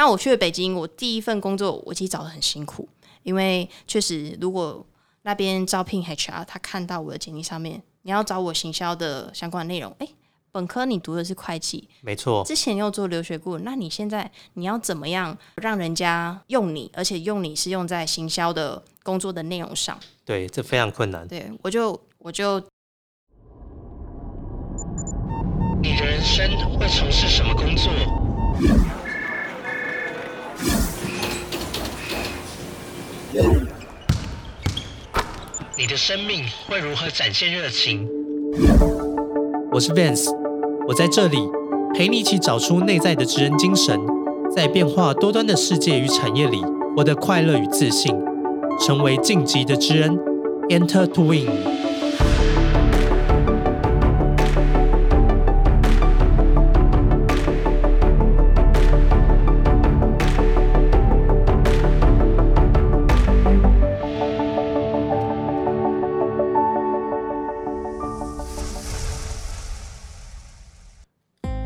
那我去了北京，我第一份工作我其实找的很辛苦，因为确实如果那边招聘 HR，他看到我的简历上面你要找我行销的相关内容，诶，本科你读的是会计，没错，之前又做留学顾问，那你现在你要怎么样让人家用你，而且用你是用在行销的工作的内容上？对，这非常困难。对我就我就。你的人生会从事什么工作？你的生命会如何展现热情？我是 Vance，我在这里陪你一起找出内在的知恩精神，在变化多端的世界与产业里，获得快乐与自信，成为晋级的知恩，Enter to Win。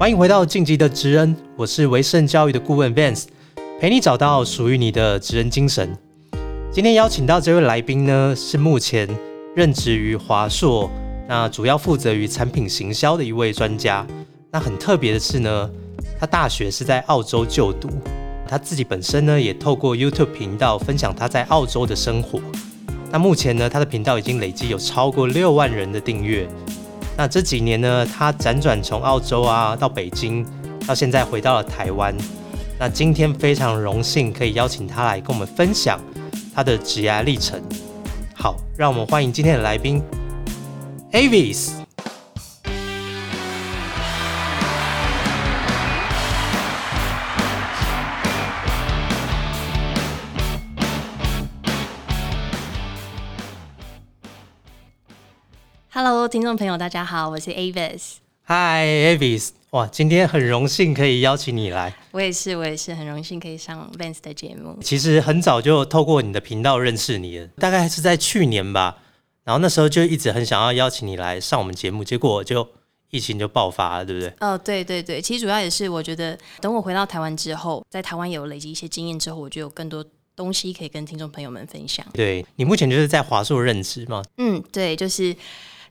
欢迎回到晋级的职人，我是维盛教育的顾问 Vance，陪你找到属于你的职人精神。今天邀请到这位来宾呢，是目前任职于华硕，那主要负责于产品行销的一位专家。那很特别的是呢，他大学是在澳洲就读，他自己本身呢也透过 YouTube 频道分享他在澳洲的生活。那目前呢，他的频道已经累积有超过六万人的订阅。那这几年呢，他辗转从澳洲啊到北京，到现在回到了台湾。那今天非常荣幸可以邀请他来跟我们分享他的职涯历程。好，让我们欢迎今天的来宾，Avis。Hello，听众朋友，大家好，我是 Avis。Hi，Avis。哇，今天很荣幸可以邀请你来。我也是，我也是很荣幸可以上 Vance 的节目。其实很早就透过你的频道认识你了，大概是在去年吧。然后那时候就一直很想要邀请你来上我们节目，结果就疫情就爆发了，对不对？哦，对对对，其实主要也是我觉得，等我回到台湾之后，在台湾有累积一些经验之后，我就有更多东西可以跟听众朋友们分享。对你目前就是在华硕任职吗？嗯，对，就是。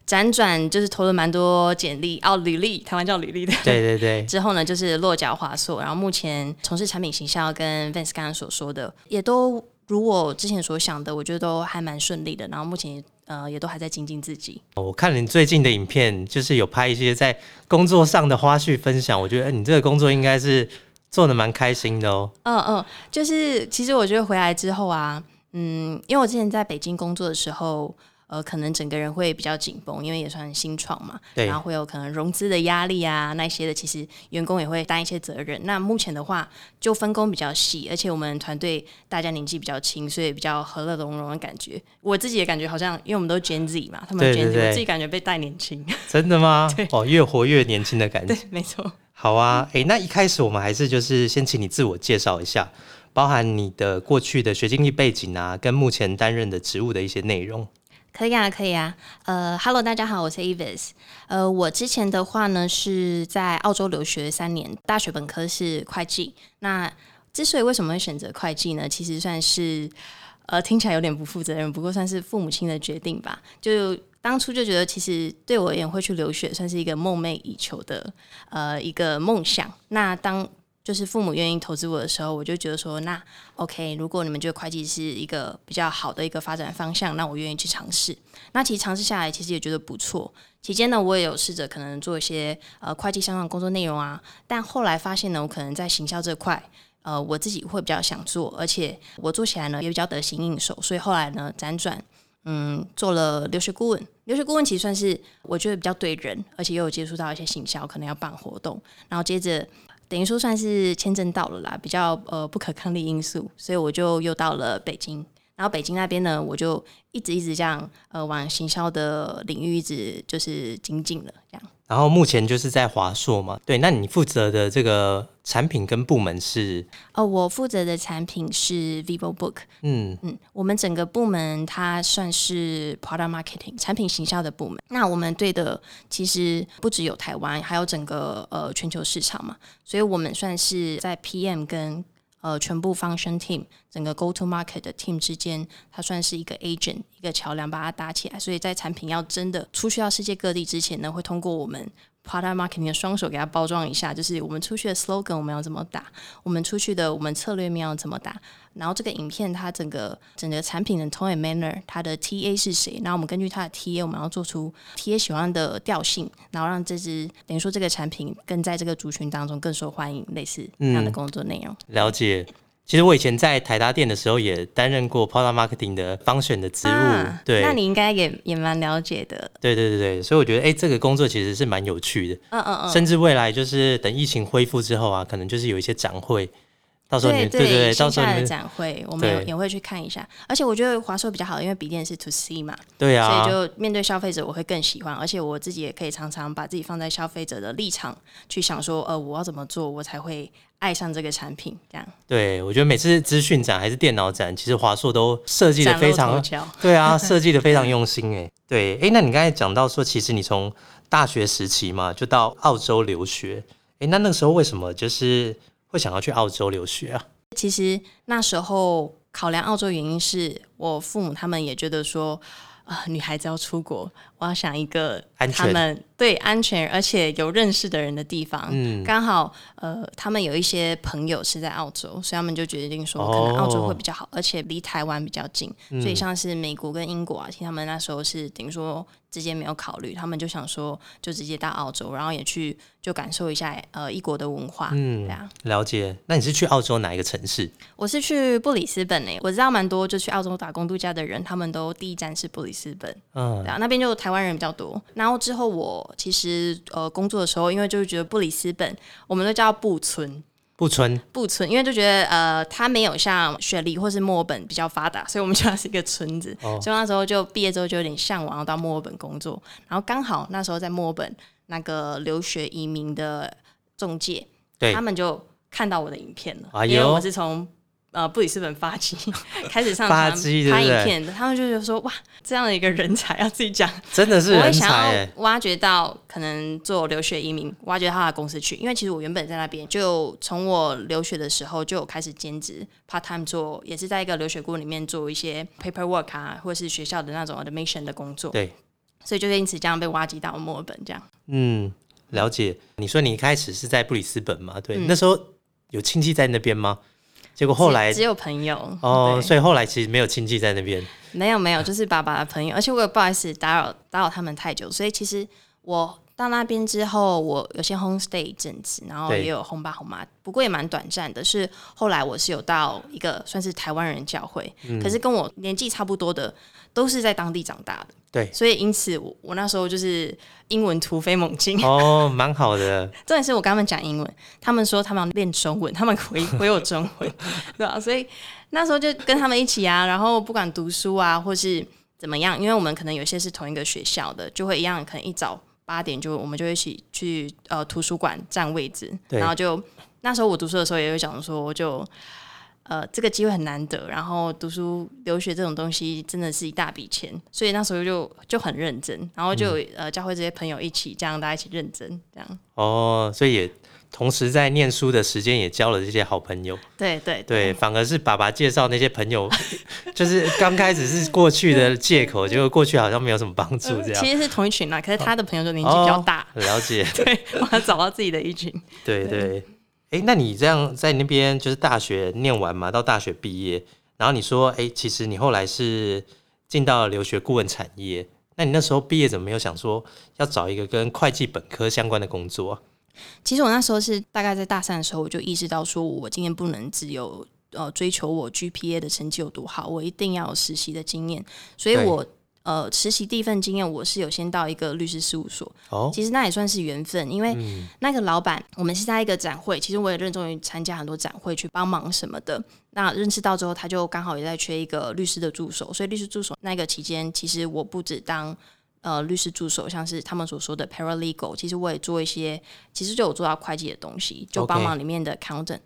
辗转就是投了蛮多简历哦，履历，台湾叫履历的。对对对。之后呢，就是落脚华硕，然后目前从事产品形象，跟 Vance 刚刚所说的，也都如我之前所想的，我觉得都还蛮顺利的。然后目前呃，也都还在精进自己。我看你最近的影片，就是有拍一些在工作上的花絮分享，我觉得你这个工作应该是做的蛮开心的哦。嗯嗯，就是其实我觉得回来之后啊，嗯，因为我之前在北京工作的时候。呃，可能整个人会比较紧绷，因为也算新创嘛，然后会有可能融资的压力啊，那些的，其实员工也会担一些责任。那目前的话，就分工比较细，而且我们团队大家年纪比较轻，所以比较和乐融融的感觉。我自己也感觉好像，因为我们都 Gen Z 嘛，他们 Gen Z，我自己感觉被带年轻。真的吗？哦，越活越年轻的感觉。对，没错。好啊，哎，那一开始我们还是就是先请你自我介绍一下，包含你的过去的学经历背景啊，跟目前担任的职务的一些内容。可以啊，可以啊。呃，Hello，大家好，我是 Evis。呃，我之前的话呢是在澳洲留学三年，大学本科是会计。那之所以为什么会选择会计呢？其实算是呃听起来有点不负责任，不过算是父母亲的决定吧。就当初就觉得，其实对我而言会去留学，算是一个梦寐以求的呃一个梦想。那当就是父母愿意投资我的时候，我就觉得说，那 OK，如果你们觉得会计是一个比较好的一个发展方向，那我愿意去尝试。那其实尝试下来，其实也觉得不错。期间呢，我也有试着可能做一些呃会计相关工作内容啊，但后来发现呢，我可能在行销这块，呃，我自己会比较想做，而且我做起来呢也比较得心应手，所以后来呢辗转嗯做了留学顾问。留学顾问其实算是我觉得比较对人，而且又有接触到一些行销，可能要办活动，然后接着。等于说算是签证到了啦，比较呃不可抗力因素，所以我就又到了北京。然后北京那边呢，我就一直一直这样呃往行销的领域一直就是精进了这样。然后目前就是在华硕嘛，对，那你负责的这个产品跟部门是？哦，我负责的产品是 Vivo Book。嗯嗯，我们整个部门它算是 Product Marketing 产品行销的部门。那我们对的其实不只有台湾，还有整个呃全球市场嘛，所以我们算是在 PM 跟呃全部 function team 整个 go to market 的 team 之间，它算是一个 agent 一个桥梁，把它搭起来。所以在产品要真的出去到世界各地之前呢，会通过我们 product marketing 的双手给它包装一下，就是我们出去的 slogan 我们要怎么打，我们出去的我们策略面要怎么打。然后这个影片它整个整个产品的 tone and manner，它的 TA 是谁？然后我们根据它的 TA，我们要做出 TA 喜欢的调性，然后让这支等于说这个产品更在这个族群当中更受欢迎，类似这样的工作内容。了解。其实我以前在台达店的时候也担任过 product marketing 的方选的职务，啊对，那你应该也也蛮了解的。对对对对，所以我觉得哎、这个工作其实是蛮有趣的，嗯嗯嗯。甚至未来就是等疫情恢复之后啊，可能就是有一些展会，到时候你对们对对对，到线下候你们展会我们也会去看一下，而且我觉得华硕比较好，因为笔电是 to C 嘛，对啊，所以就面对消费者我会更喜欢，而且我自己也可以常常把自己放在消费者的立场去想说，呃，我要怎么做我才会爱上这个产品，这样。对我觉得每次资讯展还是电脑展，其实华硕都设计的非常，角。对啊，设计的非常用心哎。对，哎，那你刚才讲到说，其实你从大学时期嘛，就到澳洲留学，哎，那那个时候为什么就是会想要去澳洲留学啊？其实那时候考量澳洲原因是我父母他们也觉得说，啊、女孩子要出国，我要想一个安全他们对安全而且有认识的人的地方。嗯，刚好呃，他们有一些朋友是在澳洲，所以他们就决定说，哦可能澳洲会比较好，而且离台湾比较近。嗯所以像是美国跟英国啊，其实他们那时候是等于说直接没有考虑，他们就想说就直接到澳洲，然后也去就感受一下呃异国的文化。嗯对啊。了解。那你是去澳洲哪一个城市？我是去布里斯本诶、我知道蛮多就去澳洲打工度假的人，他们都第一站是布里斯本，嗯对，啊，那边就台湾人比较多。然后之后我其实呃工作的时候，因为就是觉得布里斯本，我们都叫布村，布村。布村，因为就觉得呃它没有像雪梨或是墨尔本比较发达，所以我们就它是一个村子。哦。所以那时候就毕业之后就有点向往要到墨尔本工作，然后刚好那时候在墨尔本那个留学移民的中介，对。他们就看到我的影片了，哎因为我是从呃布里斯本发迹开始上发传拍影片的，他们就觉得说哇，这样的一个人才要自己讲，真的是人我会想要，挖掘到可能做留学移民，挖掘到他的公司去，因为其实我原本在那边就从我留学的时候就有开始兼职 part time 做，也是在一个留学顾问里面做一些 paperwork 啊，或者是学校的那种 admission 的工作，对，所以就因此这样被挖掘到墨尔本这样。嗯，了解。你说你一开始是在布里斯本吗？对，嗯那时候有亲戚在那边吗？结果后来只只有朋友哦，所以后来其实没有亲戚在那边。没有没有，就是爸爸的朋友，而且我也不好意思打扰打扰他们太久，所以其实我到那边之后，我有先 home stay 一阵子，然后也有 home 爸 home 妈，不过也蛮短暂的。是后来我是有到一个算是台湾人教会，嗯可是跟我年纪差不多的都是在当地长大的，对，所以因此我我那时候就是英文突飞猛进。哦，蛮好的。重点是我跟他们讲英文，他们说他们要练中文，他们回回我中文，对吧、所以那时候就跟他们一起啊，然后不管读书啊，或是怎么样，因为我们可能有些是同一个学校的，就会一样，可能一早八点就我们就一起去呃图书馆占位置，然后就那时候我读书的时候也会讲说，就呃这个机会很难得，然后读书留学这种东西真的是一大笔钱，所以那时候就就很认真，然后就有、呃教会这些朋友一起这样大家一起认真这样。哦，所以也同时在念书的时间也交了这些好朋友。对对对，反而是爸爸介绍那些朋友，就是刚开始是过去的借口，结果过去好像没有什么帮助，这样。其实是同一群啦，可是他的朋友就年纪比较大，哦了解。对，我要找到自己的一群。对对，哎，那你这样在那边就是大学念完嘛，到大学毕业，然后你说，哎，其实你后来是进到了留学顾问产业，那你那时候毕业怎么没有想说要找一个跟会计本科相关的工作啊？其实我那时候是大概在大三的时候，我就意识到说，我今天不能只有呃追求我 GPA 的成绩有多好，我一定要有实习的经验。所以我呃实习第一份经验，我是有先到一个律师事务所，哦，其实那也算是缘分，因为嗯，那个老板，我们是在一个展会，其实我也认衷于参加很多展会去帮忙什么的。那认识到之后，他就刚好也在缺一个律师的助手，所以律师助手那个期间，其实我不止当呃律师助手，像是他们所说的 paralegal，其实我也做一些，其实就有做到会计的东西，就帮忙里面的 accountant。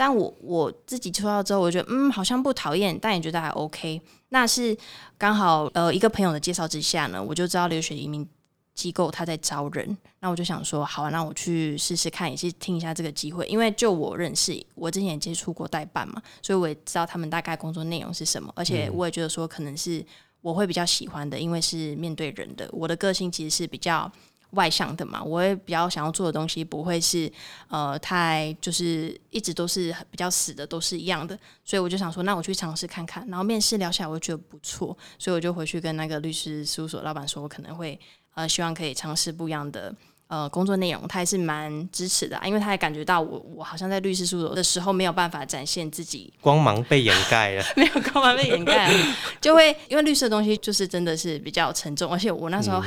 但我我自己抽到之后，我觉得嗯，好像不讨厌，但也觉得还 OK。那是刚好呃一个朋友的介绍之下呢，我就知道留学移民机构他在招人，那我就想说，好、啊，那我去试试看，也是听一下这个机会，因为就我认识，我之前也接触过代办嘛，所以我也知道他们大概工作内容是什么，而且我也觉得说可能是我会比较喜欢的，因为是面对人的，我的个性其实是比较。外向的嘛，我也比较想要做的东西不会是呃太就是一直都是比较死的，都是一样的，所以我就想说，那我去尝试看看。然后面试聊下来，我觉得不错，所以我就回去跟那个律师事务所老板说，我可能会呃希望可以尝试不一样的呃工作内容，他还是蛮支持的啊、因为他也感觉到我我好像在律师事务所的时候没有办法展现自己 光芒被掩盖了。没有光芒被掩盖了，就会因为律师的东西就是真的是比较沉重，而且我那时候、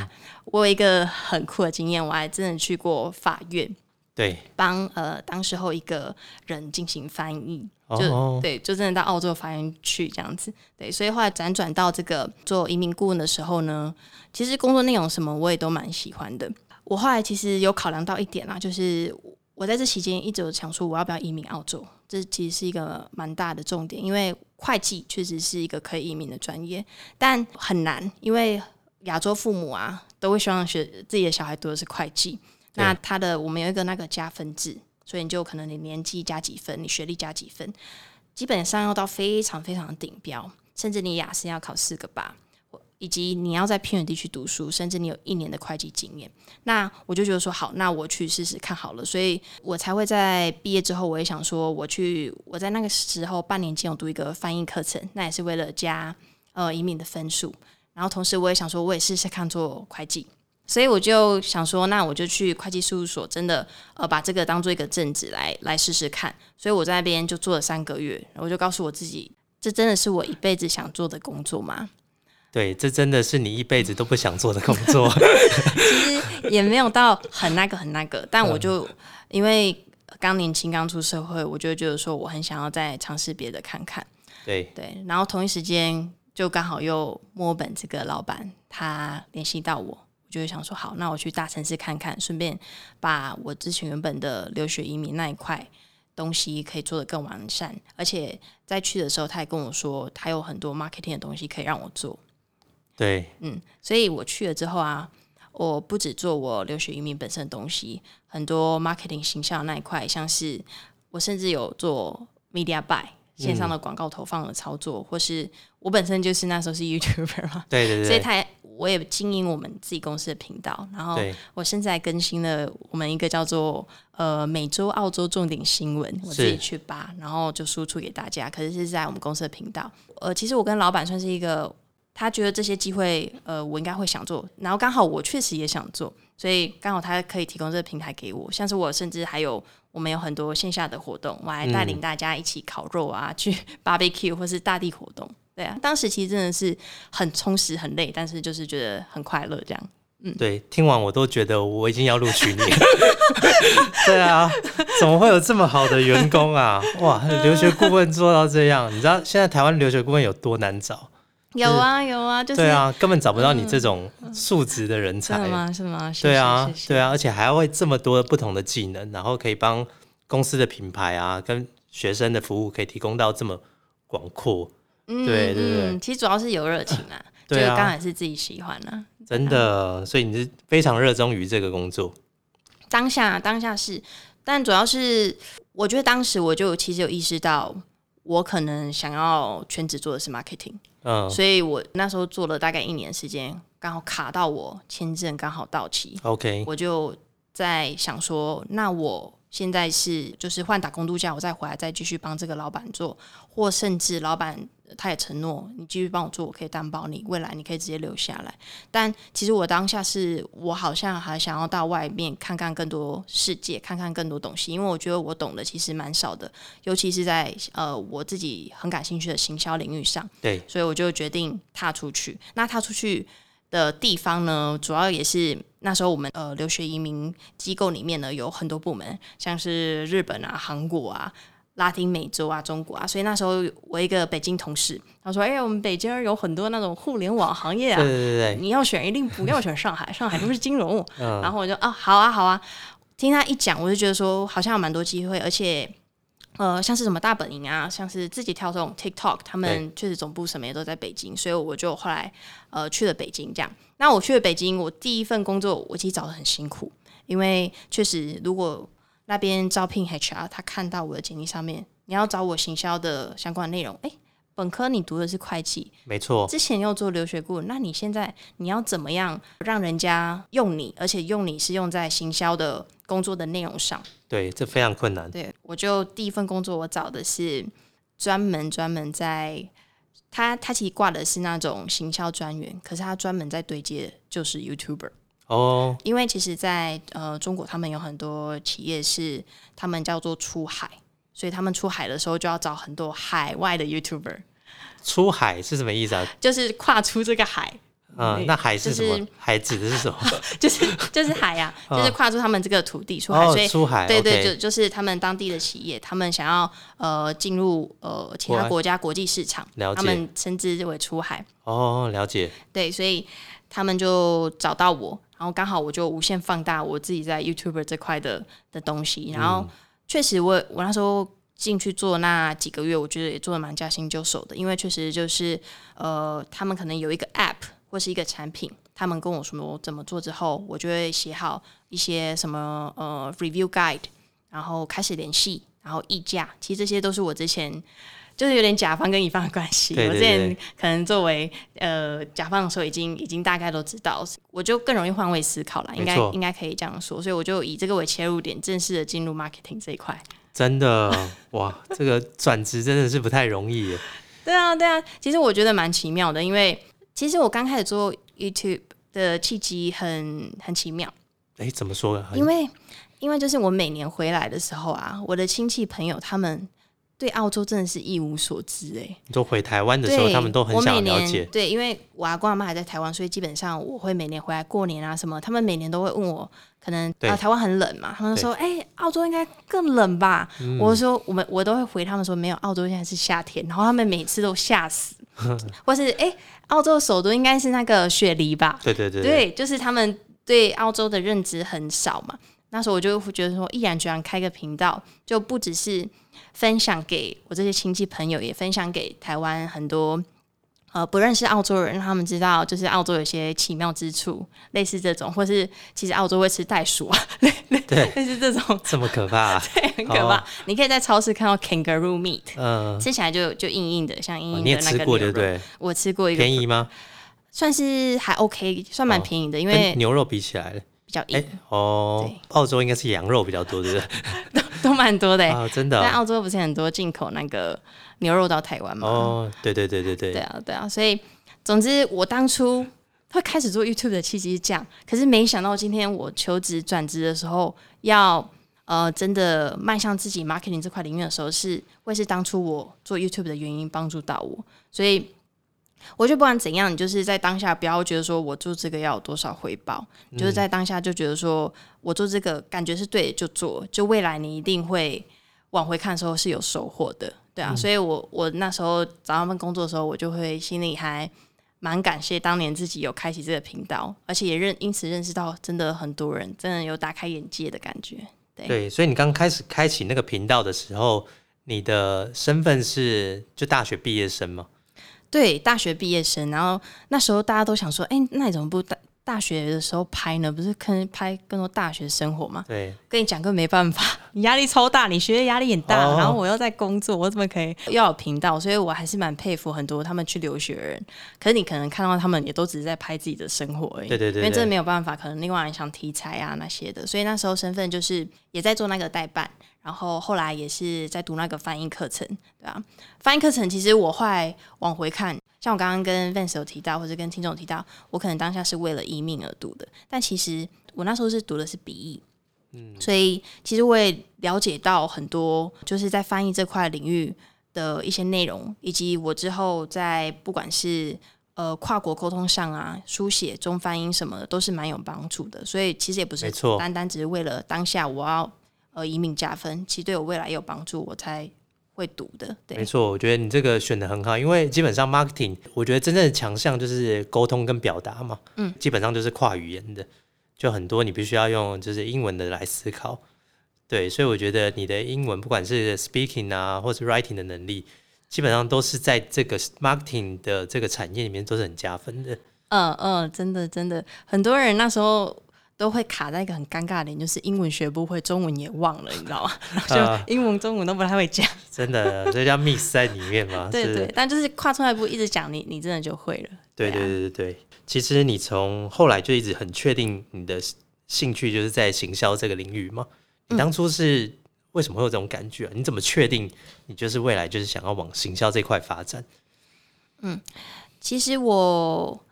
我有一个很酷的经验，我还真的去过法院对，帮呃当时候一个人进行翻译，就、哦，对，就真的到澳洲法院去这样子，对，所以后来辗转到这个做移民顾问的时候呢，其实工作内容什么我也都蛮喜欢的。我后来其实有考量到一点啦，就是我在这期间一直有想说我要不要移民澳洲，这其实是一个蛮大的重点，因为会计确实是一个可以移民的专业，但很难，因为亚洲父母啊都会希望学自己的小孩读的是会计，那他的我们有一个那个加分制，所以你就可能你年纪加几分，你学历加几分，基本上要到非常非常顶标，甚至你雅思要考四个八，或以及你要在偏远地区读书，甚至你有一年的会计经验。那我就觉得说好，那我去试试看好了，所以我才会在毕业之后，我也想说我去我在那个时候半年间有读一个翻译课程，那也是为了加呃移民的分数。然后同时我也想说，我也试试看做会计。所以我就想说，那我就去会计事务所，真的呃把这个当做一个正职来来试试看。所以我在那边就做了三个月，我就告诉我自己，这真的是我一辈子想做的工作吗？对，这真的是你一辈子都不想做的工作。其实也没有到很那个很那个，但我就因为刚年轻刚出社会，我就觉得说我很想要再尝试别的看看。对，对，然后同一时间就刚好又墨尔本这个老板他联系到我，我就会想说好，那我去大城市看看，顺便把我之前原本的留学移民那一块东西可以做得更完善，而且在去的时候他也跟我说，他有很多 marketing 的东西可以让我做，对，嗯，所以我去了之后啊，我不止做我留学移民本身的东西，很多 marketing 形象那一块，像是我甚至有做 media buy 线上的广告投放的操作，或是我本身就是那时候是 YouTuber 嘛，对 对对，所以他也我也经营我们自己公司的频道，然后我现在更新了我们一个叫做呃美洲澳洲重点新闻，我自己去扒，然后就输出给大家。可是是在我们公司的频道。呃，其实我跟老板算是一个，他觉得这些机会呃我应该会想做，然后刚好我确实也想做，所以刚好他可以提供这个平台给我。像是我甚至还有我们有很多线下的活动，我还带领大家一起烤肉啊，去 barbecue 或是大地活动。对啊，当时其实真的是很充实、很累，但是就是觉得很快乐这样。嗯对，听完我都觉得我已经要录取你了。对啊，怎么会有这么好的员工啊？哇，留学顾问做到这样，你知道现在台湾留学顾问有多难找？有啊有啊，就是对啊，根本找不到你这种素质的人才。吗？是吗？对啊对啊，而且还会这么多不同的技能，然后可以帮公司的品牌啊，跟学生的服务可以提供到这么广阔。嗯对对其实主要是有热情啊，就是刚好是自己喜欢啊。真的，所以你是非常热衷于这个工作。当下当下是，但主要是我觉得当时我就其实有意识到，我可能想要全职做的是 marketing，、嗯。所以我那时候做了大概一年时间，刚好卡到我签证刚好到期，，OK，我就在想说，那我现在是就是换打工度假，我再回来再继续帮这个老板做，或甚至老板他也承诺你继续帮我做，我可以担保你未来你可以直接留下来。但其实我当下是我好像还想要到外面看看更多世界，看看更多东西，因为我觉得我懂的其实蛮少的，尤其是在呃我自己很感兴趣的行销领域上。对，所以我就决定踏出去。那踏出去的地方呢，主要也是那时候我们呃留学移民机构里面呢有很多部门，像是日本啊、韩国啊。拉丁美洲啊，中国啊，所以那时候我一个北京同事，他说：“哎、我们北京有很多那种互联网行业啊，对对对对，你要选一定不要选上海，上海都是金融。然 嗯，后我就啊，好啊，好啊。听他一讲，我就觉得说好像有蛮多机会，而且呃，像是什么大本营啊，像是自己跳这种 TikTok，他们确实总部什么也都在北京，所以我就后来呃去了北京。这样，那我去了北京，我第一份工作我其实找的很辛苦，因为确实如果那边招聘 HR，他看到我的简历上面你要找我行销的相关内容，哎。本科你读的是会计，没错。之前又做留学顾问，那你现在你要怎么样让人家用你，而且用你是用在行销的工作的内容上？对，这非常困难。对，我就第一份工作我找的是专门专门在他他其实挂的是那种行销专员，可是他专门在对接就是 YouTuber 哦。因为其实，在呃中国，他们有很多企业是他们叫做出海。所以他们出海的时候就要找很多海外的 YouTuber。出海是什么意思啊？就是跨出这个海。嗯，那海是什么？海指的是什么？就是就是海呀，就是跨出他们这个土地出海。所以出海，对对，就就是他们当地的企业，他们想要呃进入呃其他国家国际市场，他们称之为出海。哦，了解。对，所以他们就找到我，然后刚好我就无限放大我自己在 YouTuber 这块的的东西，然后。确实，我我那时候进去做那几个月，我觉得也做的蛮驾轻就熟的。因为确实就是呃，他们可能有一个 App 或是一个产品，他们跟我说怎么做之后，我就会写好一些什么呃 Review Guide，然后开始联系，然后议价。其实这些都是我之前就是有点甲方跟乙方的关系。我之前可能作为呃甲方的时候，已经已经大概都知道，我就更容易换位思考了。应该应该可以这样说，所以我就以这个为切入点，正式的进入 marketing 这一块。真的 哇，这个转职真的是不太容易。对啊，对啊，其实我觉得蛮奇妙的，因为其实我刚开始做 YouTube 的契机很很奇妙。哎，怎么说？因为因为就是我每年回来的时候啊，我的亲戚朋友他们。对澳洲真的是一无所知哎！你说回台湾的时候，他们都很想了解。对，因为我阿公阿妈还在台湾，所以基本上我会每年回来过年啊什么。他们每年都会问我，可能啊台湾很冷嘛，他们说哎澳洲应该更冷吧？我说我们我都会回他们说没有，澳洲现在是夏天。然后他们每次都吓死，或是哎澳洲首都应该是那个雪梨吧？对对对，对，就是他们对澳洲的认知很少嘛。那时候我就会觉得说，毅然决然开个频道，就不只是分享给我这些亲戚朋友，也分享给台湾很多呃不认识澳洲人，让他们知道就是澳洲有些奇妙之处，类似这种，或是其实澳洲会吃袋鼠啊，对，类似这种，这么可怕，对，很可怕。你可以在超市看到 kangaroo meat，嗯，吃起来就就硬硬的，像硬硬的那个牛肉。我吃过一个，便宜吗？算是还 OK，算蛮便宜的，因为牛肉比起来。比较硬哦，澳洲应该是羊肉比较多，对不对？都都蛮多的啊，真的。在澳洲不是很多进口那个牛肉到台湾吗？哦，对对对对对。对啊对啊，所以总之我当初会开始做 YouTube 的契机是这样，可是没想到今天我求职转职的时候，要呃真的迈向自己 marketing 这块领域的时候，是会是当初我做 YouTube 的原因帮助到我，所以。我就不管怎样，你就是在当下不要觉得说我做这个要有多少回报，就是在当下就觉得说我做这个感觉是对的就做，就未来你一定会往回看的时候是有收获的，对啊。所以我我那时候找他们工作的时候，我就会心里还蛮感谢当年自己有开启这个频道，而且也认因此认识到真的很多人真的有打开眼界的感觉。对，所以你刚开始开启那个频道的时候，你的身份是就大学毕业生吗？对，大学毕业生，然后那时候大家都想说，哎，那你怎么不大大学的时候拍呢？不是可能拍更多大学生活吗？对，跟你讲个没办法，你压力超大，你学业压力很大，然后我又在工作，我怎么可以要有频道？所以我还是蛮佩服很多他们去留学的人。可是你可能看到他们也都只是在拍自己的生活而已，对对对，因为真的没有办法，可能另外人想题材啊那些的，所以那时候身份就是也在做那个代办。然后后来也是在读那个翻译课程，对啊，翻译课程其实我后来往回看，像我刚刚跟 Vance 有提到，或者跟听众提到，我可能当下是为了移民而读的，但其实我那时候是读的是笔译，嗯，所以其实我也了解到很多，就是在翻译这块领域的一些内容，以及我之后在不管是呃跨国沟通上啊，书写中翻英什么的，都是蛮有帮助的。所以其实也不是单单只是为了当下我要。呃，移民加分，其实对我未来有帮助，我才会读的。对，没错，我觉得你这个选的很好，因为基本上 marketing，我觉得真正的强项就是沟通跟表达嘛。嗯，基本上就是跨语言的，就很多你必须要用就是英文的来思考。对，所以我觉得你的英文不管是 speaking 啊，或是 writing 的能力，基本上都是在这个 marketing 的这个产业里面都是很加分的。嗯嗯，真的真的，很多人那时候都会卡在一个很尴尬的点，就是英文学不会，中文也忘了，你知道吗？就英文、中文都不太会讲。真的，这叫 miss 在里面嘛？是对对，但就是跨出来一步，一直讲，你你真的就会了。对对对对，其实你从后来就一直很确定你的兴趣就是在行销这个领域吗。你当初是为什么会有这种感觉啊？你怎么确定你就是未来就是想要往行销这块发展？嗯其实我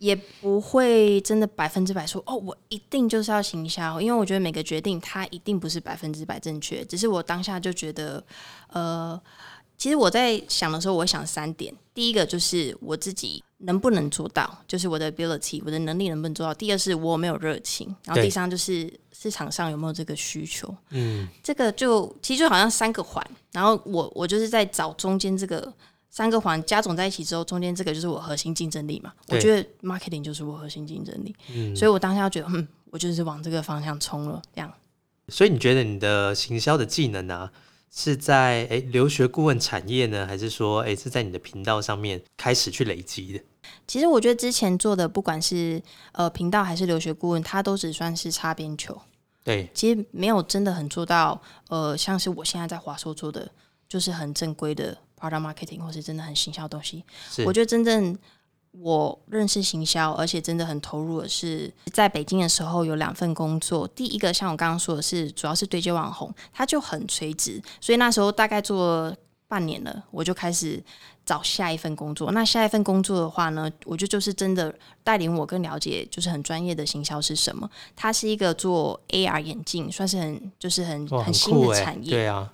也不会真的百分之百说哦，我一定就是要行销，因为我觉得每个决定它一定不是百分之百正确，只是我当下就觉得，呃，其实我在想的时候，我想三点，第一个就是我自己能不能做到，就是我的 ability，我的能力能不能做到；第二是我有没有热情，然后第三就是市场上有没有这个需求。嗯，这个就其实就好像三个环，然后我我就是在找中间这个三个环加总在一起之后，中间这个就是我核心竞争力嘛。我觉得 marketing 就是我核心竞争力，嗯所以我当下觉得，嗯，我就是往这个方向冲了。这样，所以你觉得你的行销的技能啊，是在诶留学顾问产业呢，还是说诶是在你的频道上面开始去累积的？其实我觉得之前做的不管是呃频道还是留学顾问，它都只算是擦边球，对，其实没有真的很做到呃，像是我现在在华硕做的，就是很正规的 product marketing 或是真的很行销的东西。我觉得真正我认识行销，而且真的很投入的是，在北京的时候有两份工作。第一个像我刚刚说的是，主要是对接网红，它就很垂直，所以那时候大概做半年了，我就开始找下一份工作。那下一份工作的话呢，我觉得就是真的带领我更了解，就是很专业的行销是什么。它是一个做 AR 眼镜，算是很就是很，很新，的产业。对啊，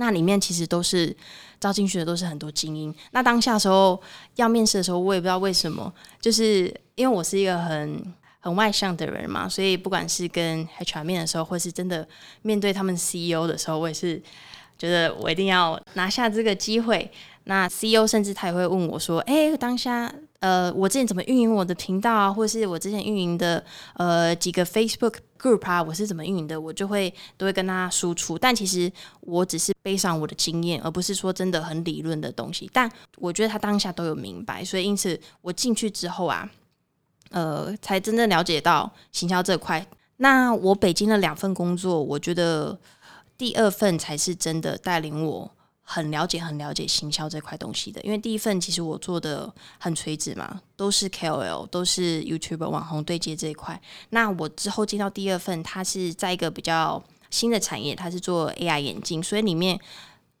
那里面其实都是招进去的，都是很多精英。那当下的时候要面试的时候，我也不知道为什么，就是因为我是一个很很外向的人嘛，所以不管是跟 HR 面的时候，或是真的面对他们 CEO 的时候，我也是觉得我一定要拿下这个机会。那 CEO 甚至他也会问我说：“哎、当下呃，我之前怎么运营我的频道啊，或是我之前运营的呃几个 Facebook group 啊，我是怎么运营的？”我就会都会跟他输出。但其实我只是背上我的经验，而不是说真的很理论的东西。但我觉得他当下都有明白，所以因此我进去之后啊，呃，才真正了解到行销这块。那我北京的两份工作，我觉得第二份才是真的带领我很了解、很了解行销这块东西的。因为第一份其实我做的很垂直嘛，都是 KOL，都是 YouTube 网红对接这一块。那我之后进到第二份，它是在一个比较新的产业，它是做 AI 眼镜，所以里面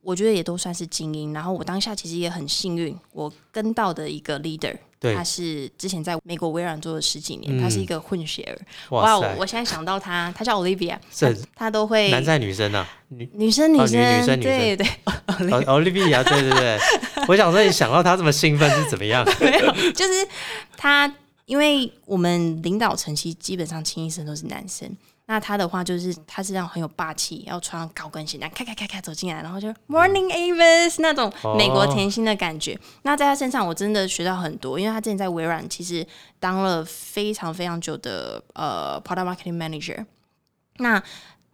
我觉得也都算是精英。然后我当下其实也很幸运，我跟到的一个 leader，对他是之前在美国微软做了十几年，他是一个混血儿。哇我我现在想到他，他叫 Olivia，是他他都会男在女生啊，女女生女哦女生女生对对，哦 Olivia，对对对，我想说你想到他这么兴奋是怎么样？没有，就是他，因为我们领导层其实基本上清一色都是男生。那他的话就是，他是这样很有霸气，要穿高跟鞋，这样咔咔咔咔走进来，然后就 Morning Avis 那种美国甜心的感觉。那在他身上，我真的学到很多，因为他之前在微软其实当了非常非常久的呃 Product Marketing Manager。那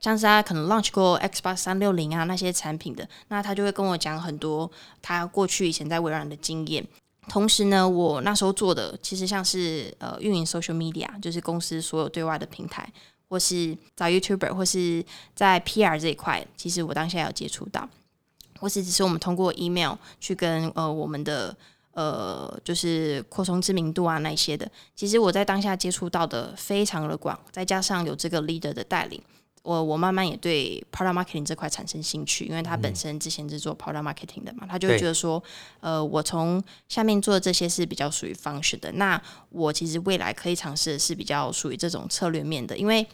像是他可能 launch 过 Xbox 三六零啊那些产品的，那他就会跟我讲很多他过去以前在微软的经验。同时呢，我那时候做的其实像是呃运营 social media，就是公司所有对外的平台，或是找 YouTuber，或是在 PR 这一块，其实我当下有接触到，或是只是我们通过 email 去跟呃我们的呃就是扩充知名度啊那些的，其实我在当下接触到的非常的广，再加上有这个 leader 的带领。我我慢慢也对 product marketing 这块产生兴趣，因为他本身之前是做 product marketing 的嘛，他就会觉得说，呃，我从下面做的这些是比较属于方式的，那我其实未来可以尝试的是比较属于这种策略面的，因为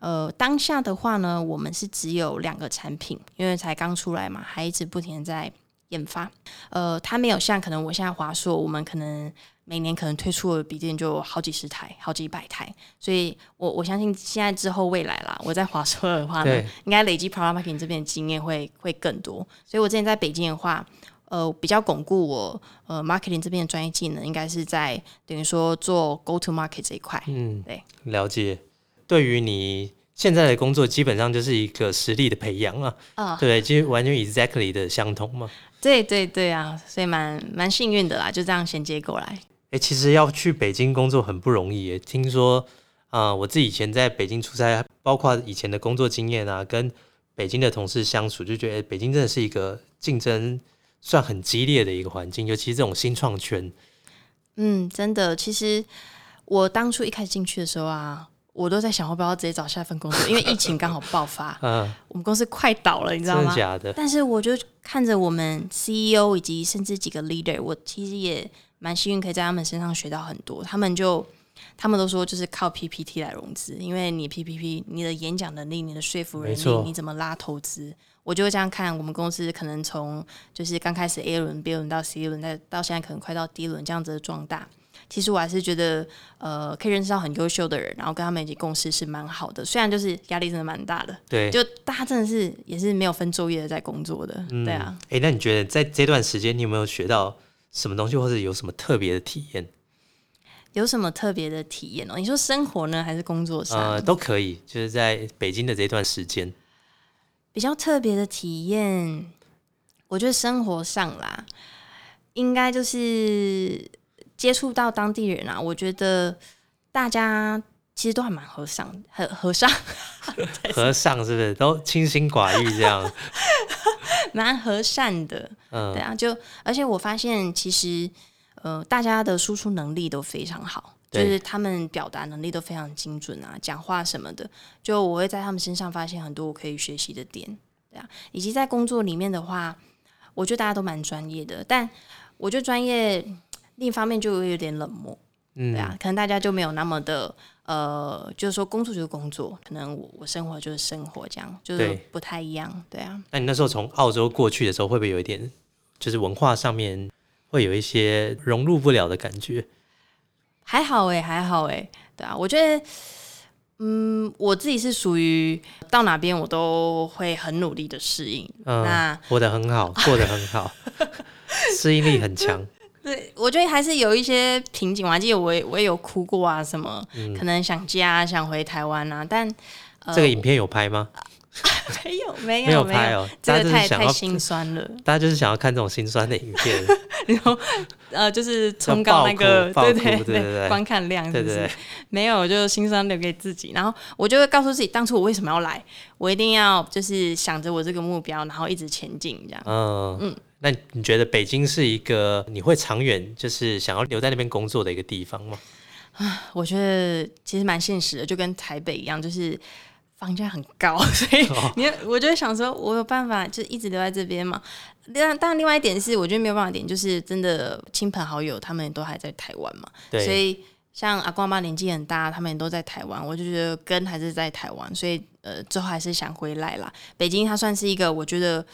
呃当下的话呢，我们是只有两个产品，因为才刚出来嘛，还一直不停的在研发，呃，它没有像可能我现在华硕，我们可能每年可能推出的笔电就好几十台、好几百台，所以我我相信现在之后未来啦，我在华硕的话呢对，应该累积 product marketing 这边的经验会会更多。所以我之前在北京的话，呃，比较巩固我呃 marketing 这边的专业技能，应该是在等于说做 go to market 这一块。嗯，对，了解。对于你现在的工作基本上就是一个实力的培养啊，啊、对，其实完全 exactly 的相同嘛。对对对啊，所以蛮蛮幸运的啦，就这样衔接过来。哎、其实要去北京工作很不容易耶。听说，啊、我自己以前在北京出差，包括以前的工作经验啊，跟北京的同事相处，就觉得、诶北京真的是一个竞争算很激烈的一个环境，尤其是这种新创圈。嗯，真的，其实我当初一开始进去的时候啊，我都在想要不要直接找下一份工作，因为疫情刚好爆发，嗯、我们公司快倒了，你知真道吗？的假的？但是我就看着我们 CEO 以及甚至几个 leader，我其实也蛮幸运可以在他们身上学到很多。他们就他们都说就是靠 PPT 来融资，因为你 PPT 你的演讲能力、你的说服能力，你怎么拉投资，我就会这样看。我们公司可能从就是刚开始 A 轮、B 轮到 C 轮，再到现在可能快到 D 轮这样子的壮大。其实我还是觉得，呃，可以认识到很优秀的人，然后跟他们一起共事是蛮好的。虽然就是压力真的蛮大的，对，就大家真的是也是没有分昼夜的在工作的，对啊。哎、那你觉得在这段时间，你有没有学到什么东西，或者有什么特别的体验？有什么特别的体验哦？你说生活呢，还是工作上？呃，都可以，就是在北京的这段时间。比较特别的体验，我觉得生活上啦，应该就是接触到当地人啊，我觉得大家其实都还蛮和尚，和和尚，和尚是不是？都清心寡欲这样？蛮和善的。嗯。对，啊，就而且我发现其实呃，大家的输出能力都非常好。就是他们表达能力都非常精准啊，讲话什么的，就我会在他们身上发现很多我可以学习的点，对啊，以及在工作里面的话，我觉得大家都蛮专业的，但我觉得专业另一方面就有点冷漠，嗯。对啊，可能大家就没有那么的呃，就是说工作就是工作，可能我我生活就是生活，这样就是不太一样，对啊。那你那时候从澳洲过去的时候，会不会有一点，就是文化上面会有一些融入不了的感觉？还好哎、还好哎、对啊，我觉得，嗯，我自己是属于到哪边我都会很努力的适应。嗯那，活得很好，过得很好，适应力很强。对，我觉得还是有一些瓶颈。我还记得我也我也有哭过啊，什么、可能想家、想回台湾啊，但呃，这个影片有拍吗？没有没有没有拍哦，这个太太心酸了。大家就是想要看这种心酸的影片。然后呃，就是冲高那个，对爆哭对对对观看量是不是？对对对，没有，就心酸留给自己。然后我就会告诉自己，当初我为什么要来，我一定要就是想着我这个目标，然后一直前进这样。嗯嗯那你觉得北京是一个你会长远就是想要留在那边工作的一个地方吗？啊 我觉得其实蛮现实的，就跟台北一样，就是房价很高，所以哦你我就会想说，我有办法就一直留在这边嘛。但但另外一点是，我觉得没有办法点，就是真的亲朋好友他们都还在台湾嘛，对，所以像阿公阿妈年纪很大，他们也都在台湾，我就觉得根还是在台湾，所以呃，最后还是想回来啦。北京它算是一个我觉得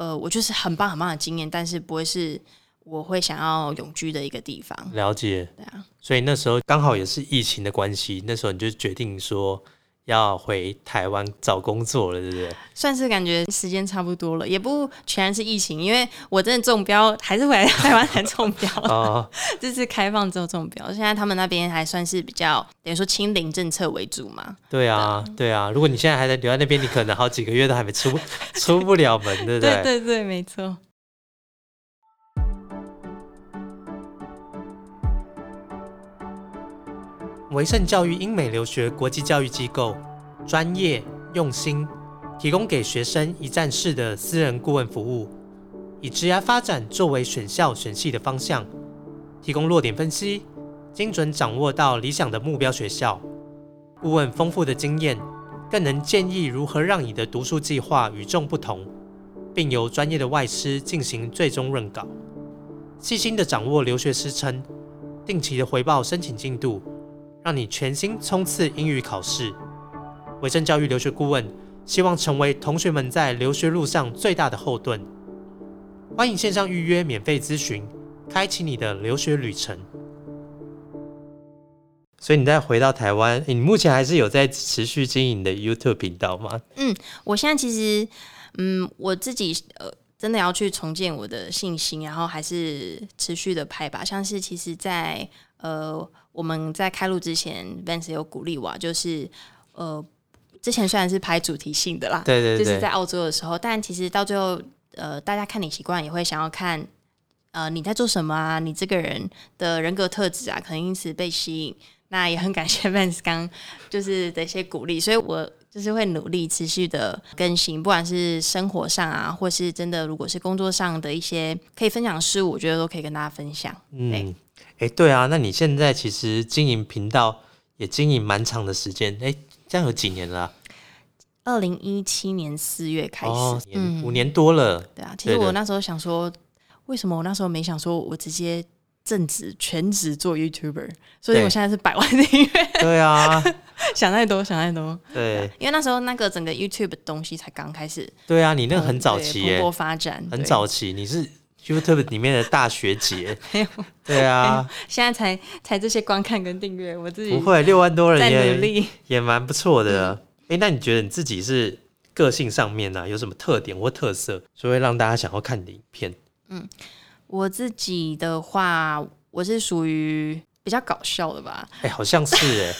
呃，我就是很棒很棒的经验，但是不会是我会想要永居的一个地方。了解。对啊，所以那时候刚好也是疫情的关系，那时候你就决定说要回台湾找工作了，对不对？算是感觉时间差不多了，也不全然是疫情，因为我真的中标还是回来台湾才中标，哦，这次开放之后中标。现在他们那边还算是比较等于说清零政策为主嘛，对啊，对啊。如果你现在还在留在那边，你可能好几个月都还没出出不了门，对不对对对，没错。维盛教育英美留学国际教育机构，专业用心，提供给学生一站式的私人顾问服务，以职涯发展作为选校选系的方向，提供落点分析，精准掌握到理想的目标学校。顾问丰富的经验，更能建议如何让你的读书计划与众不同，并由专业的外师进行最终润稿，细心的掌握留学时程，定期的回报申请进度。让你全心冲刺英语考试。维正教育留学顾问希望成为同学们在留学路上最大的后盾。欢迎线上预约免费咨询，开启你的留学旅程。所以你再回到台湾，你目前还是有在持续经营的 YouTube 频道吗？嗯我现在其实，嗯，我自己呃，真的要去重建我的信心，然后还是持续的拍吧。像是其实在，呃，我们在开录之前，Vance 有鼓励我啊，就是呃，之前虽然是拍主题性的啦，对对对，就是在澳洲的时候，但其实到最后，呃，大家看你习惯，也会想要看，呃，你在做什么啊？你这个人的人格特质啊，可能因此被吸引。那也很感谢 Vance 刚就是的一些鼓励，所以我就是会努力持续的更新，不管是生活上啊，或是真的如果是工作上的一些可以分享的事物，我觉得都可以跟大家分享。嗯，哎，对啊，那你现在其实经营频道也经营蛮长的时间，哎，这样有几年了？二零一七年四月开始，嗯，五年多了。对啊，其实我那时候想说，为什么我那时候没想说我直接。正职全职做 YouTuber，所以我现在是百万订阅。对啊，想太多，想太多。对，因为那时候那个整个 YouTube 东西才刚开始。对啊，你那个很早期耶，蓬勃发展，很早期。你是 YouTube 里面的大学姐。对啊，现在才才这些观看跟订阅，我自己不会六万多人在努力，也蛮不错的。哎，那你觉得你自己是个性上面呢，有什么特点或特色，所以会让大家想要看你的影片？嗯。我自己的话，我是属于比较搞笑的吧？哎，好像是哎，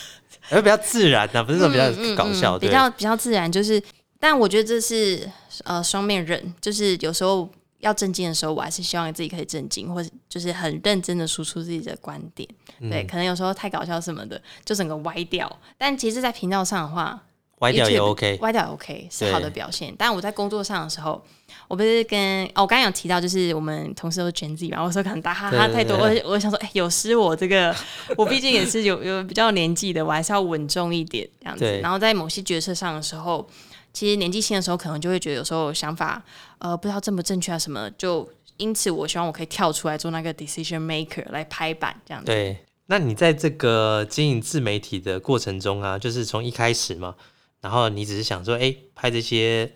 而比较自然的，不是说比较搞笑，比较比较自然。就是，但我觉得这是呃双面人，就是有时候要正经的时候，我还是希望自己可以正经，或者就是很认真的输出自己的观点。对，可能有时候太搞笑什么的，就整个歪掉。但其实，在频道上的话，歪掉也 OK，歪掉也 OK 是好的表现。但我在工作上的时候。我不是跟哦，我刚刚有提到，就是我们同事都全自己嘛。我说可能打哈哈太多，我我想说，哎，有失我这个，我毕竟也是有有比较年纪的，我还是要稳重一点这样子。然后在某些决策上的时候，其实年纪轻的时候，可能就会觉得有时候想法呃不知道正不正确啊什么，就因此我希望我可以跳出来做那个 decision maker 来拍板这样子。对，那你在这个经营自媒体的过程中啊，就是从一开始嘛，然后你只是想说，哎，拍这些。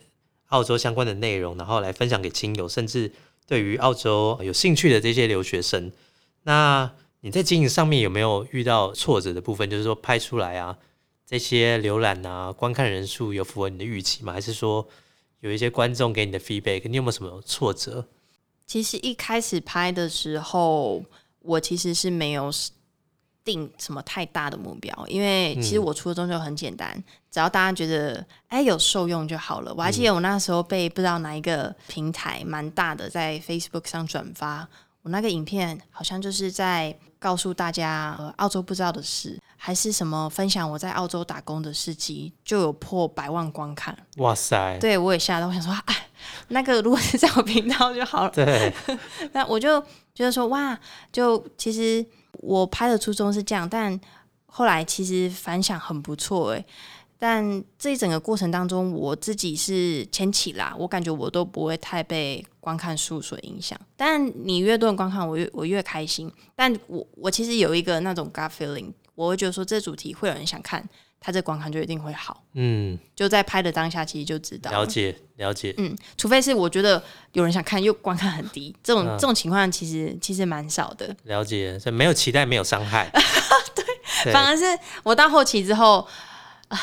澳洲相关的内容，然后来分享给亲友，甚至对于澳洲有兴趣的这些留学生。那你在经营上面有没有遇到挫折的部分？就是说拍出来啊，这些浏览啊、观看人数有符合你的预期吗？还是说有一些观众给你的 feedback，你有没有什么挫折？其实一开始拍的时候，我其实是没有。定什么太大的目标？因为其实我初衷就很简单，只要大家觉得哎有受用就好了。我还记得我那时候被不知道哪一个平台蛮大的在 Facebook 上转发，我那个影片好像就是在告诉大家呃澳洲不知道的事，还是什么分享我在澳洲打工的事迹，就有破百万观看。哇塞！对我也吓到，我想说哎，那个如果是在我频道就好了。对，那我就觉得说哇，就其实。我拍的初衷是这样，但后来其实反响很不错哎。但这一整个过程当中，我自己是前期啦，我感觉我都不会太被观看数所影响。但你越多人观看，我越我越开心。但我我其实有一个那种 gut feeling，我会觉得说这主题会有人想看。他这观看就一定会好，嗯，就在拍的当下，其实就知道了解了解，嗯，除非是我觉得有人想看又观看很低，这种这种情况其实其实蛮少的。了解，所以没有期待，没有伤害，对，反而是我到后期之后啊，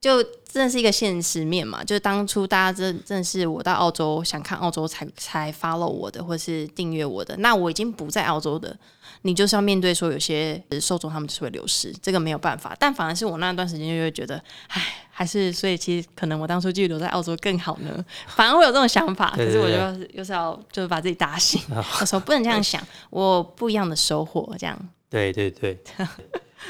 就真的是一个现实面嘛，就当初大家真真的是我到澳洲想看澳洲才才 follow 我的，或是订阅我的，那我已经不在澳洲的。你就是要面对说有些受众他们就是会流失，这个没有办法。但反而是我那段时间就会觉得，唉，还是所以其实可能我当初继续留在澳洲更好呢。反而会有这种想法，可是我就又是要就是把自己打醒，我说不能这样想，我不一样的收获这样。对对对，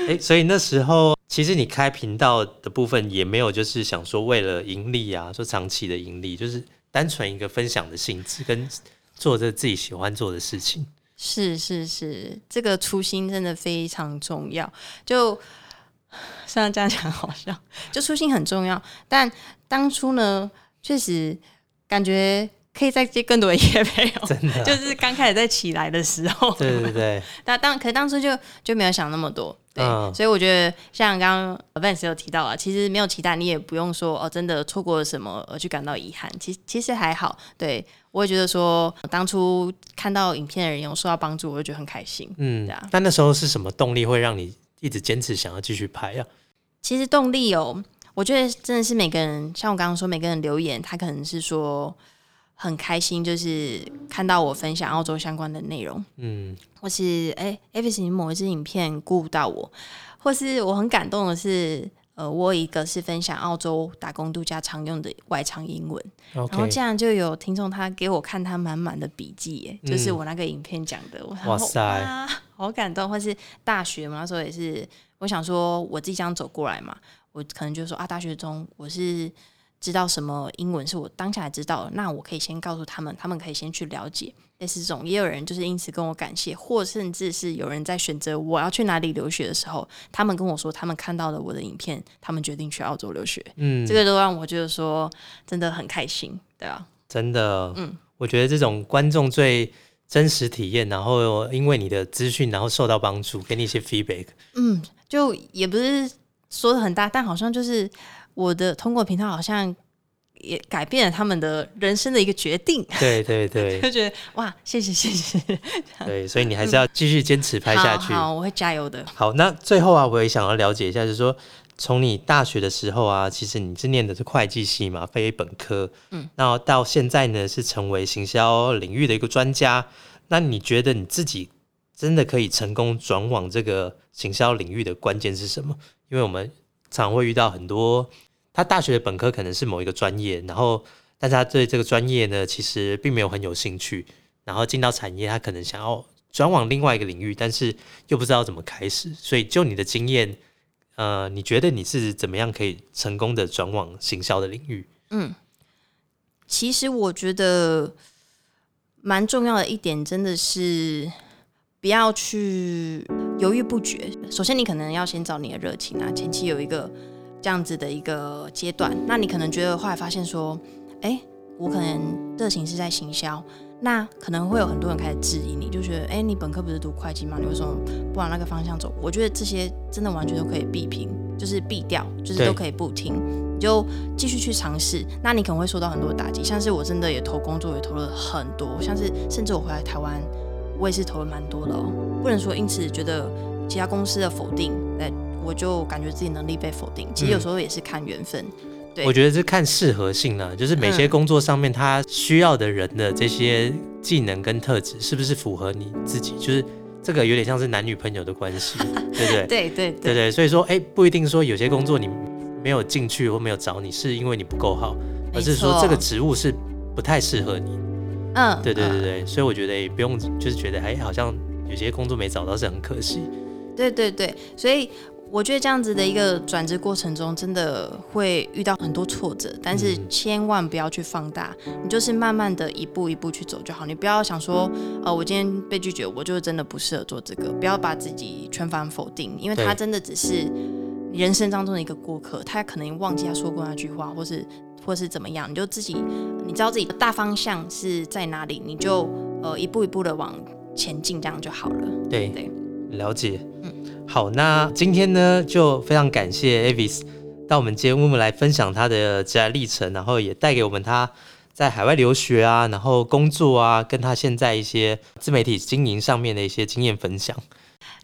哎，所以那时候其实你开频道的部分也没有就是想说为了盈利啊，说长期的盈利，就是单纯一个分享的性质，跟做着自己喜欢做的事情。是是是，这个初心真的非常重要。就虽然这样讲好笑，就初心很重要。但当初呢，确实感觉可以再接更多的业配哦。真的，就是刚开始在起来的时候。对对对。但当可当初就就没有想那么多。对，所以我觉得像刚刚 Vance 有提到啊，其实没有期待，你也不用说哦，真的错过了什么而去感到遗憾。其实其实还好。对我也觉得说，当初看到影片的人有受到帮助，我就觉得很开心。嗯，对啊。但那时候是什么动力会让你一直坚持想要继续拍啊？其实动力有，我觉得真的是每个人，像我刚刚说，每个人留言，他可能是说。很开心，就是看到我分享澳洲相关的内容，嗯，或是哎 v i s 你某一支影片鼓舞到我，或是我很感动的是，呃，我有一个是分享澳洲打工度假常用的外场英文，然后这样就有听众他给我看他满满的笔记，耶，就是嗯。我那个影片讲的，我哇塞哇，好感动，或是大学嘛，那时候也是，我想说我自己这样走过来嘛，我可能就说啊，大学中我是知道什么英文是我当下知道的，那我可以先告诉他们，他们可以先去了解。类似这种，也有人就是因此跟我感谢，或甚至是有人在选择我要去哪里留学的时候，他们跟我说他们看到了我的影片，他们决定去澳洲留学，嗯，这个都让我觉得说真的很开心，对啊，真的，嗯。我觉得这种观众最真实体验，然后因为你的资讯，然后受到帮助，给你一些 feedback，嗯，就也不是说的很大，但好像就是我的通过频道好像也改变了他们的人生的一个决定，对对 对就觉得哇，谢谢谢谢，对，所以你还是要继续坚持拍下去。好，好我会加油的。好，那最后啊，我也想要了解一下，就是说，从你大学的时候啊，其实你是念的是会计系嘛，非本科，嗯，那到现在呢，是成为行销领域的一个专家。那你觉得你自己真的可以成功转往这个行销领域的关键是什么？因为我们常会遇到很多，他大学的本科可能是某一个专业，然后但是他对这个专业呢，其实并没有很有兴趣，然后进到产业，他可能想要转往另外一个领域，但是又不知道怎么开始。所以就你的经验，呃，你觉得你是怎么样可以成功的转往行销的领域？嗯其实我觉得蛮重要的一点，真的是不要去犹豫不决。首先，你可能要先找你的热情啊，前期有一个这样子的一个阶段。那你可能觉得后来发现说，哎、我可能热情是在行销，那可能会有很多人开始质疑你，就觉得，哎、你本科不是读会计吗？你为什么不往那个方向走？我觉得这些真的完全都可以避平，就是避掉，就是都可以不听。你就继续去尝试，那你可能会受到很多打击，像是我真的也投工作也投了很多，像是甚至我回来台湾，我也是投了蛮多的哦，不能说因此觉得其他公司的否定，哎，我就感觉自己能力被否定，其实有时候也是看缘分，对我觉得是看适合性啦，就是每些嗯工作上面他需要的人的这些技能跟特质，是不是符合你自己？就是这个有点像是男女朋友的关系，对不对？对对对对，所以说，哎，不一定说有些工作你没有进去或没有找你，是因为你不够好，而是说这个职务是不太适合你。嗯，对对对嗯对，所以我觉得也不用，就是觉得哎，好像有些工作没找到是很可惜。对对对，所以我觉得这样子的一个转职过程中，真的会遇到很多挫折，但是嗯千万不要去放大，你就是慢慢的一步一步去走就好。你不要想说，呃，我今天被拒绝，我就真的不适合做这个，不要把自己全盘否定，因为对他真的只是人生当中的一个过客，他可能忘记他说过那句话，或是或是怎么样，你就自己你知道自己的大方向是在哪里，你就呃一步一步的往前进，这样就好了。对，对了解。嗯好，那今天呢，就非常感谢 Avis 到我们节目来分享他的职业历程，然后也带给我们他在海外留学啊，然后工作啊，跟他现在一些自媒体经营上面的一些经验分享。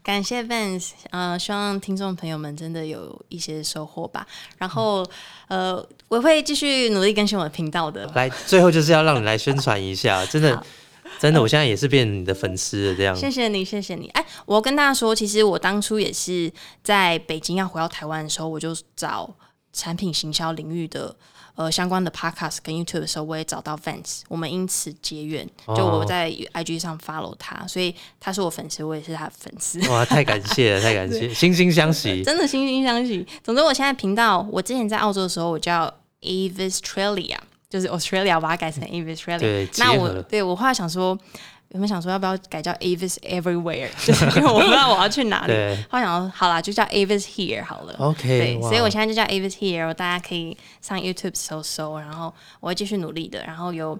感谢 Vance，呃，希望听众朋友们真的有一些收获吧。然后，呃，我会继续努力更新我的频道的。来，最后就是要让你来宣传一下，真的，真的，我现在也是变你的粉丝了，这样。谢谢你，谢谢你。哎，我要跟大家说，其实我当初也是在北京要回到台湾的时候，我就找产品行销领域的呃相关的 podcast 跟 YouTube 的时候，我也找到 Vance，我们因此结缘。就哦我在 IG 上 follow 他，所以他是我粉丝，我也是他的粉丝。哇，太感谢了，太感谢，惺惺相惜。真的惺惺相惜。总之，我现在频道，我之前在澳洲的时候，我叫 Avistralia，就是 Australia，我把它改成 Avistralia。对那我对我后来想说，有没有想说要不要改叫 Avis Everywhere？就是因为我不知道我要去哪里。对后来想说，好啦，就叫 Avis Here 好了。，OK，对，所以我现在就叫 Avis Here，大家可以上 YouTube 搜搜，然后我会继续努力的。然后有，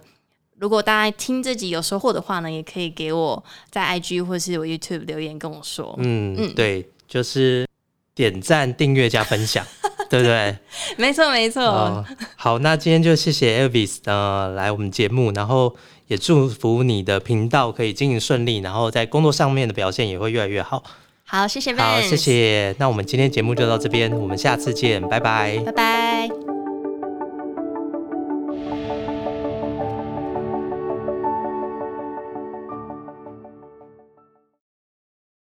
如果大家听这集有收获的话呢，也可以给我在 IG 或是我 YouTube 留言跟我说。嗯，对，就是点赞、订阅加分享，对不对？没错，没错。哦，好，那今天就谢谢 Elvis 呃来我们节目，然后也祝福你的频道可以经营顺利，然后在工作上面的表现也会越来越好。好，谢谢好，谢，谢。那我们今天节目就到这边，我们下次见，拜拜。拜拜。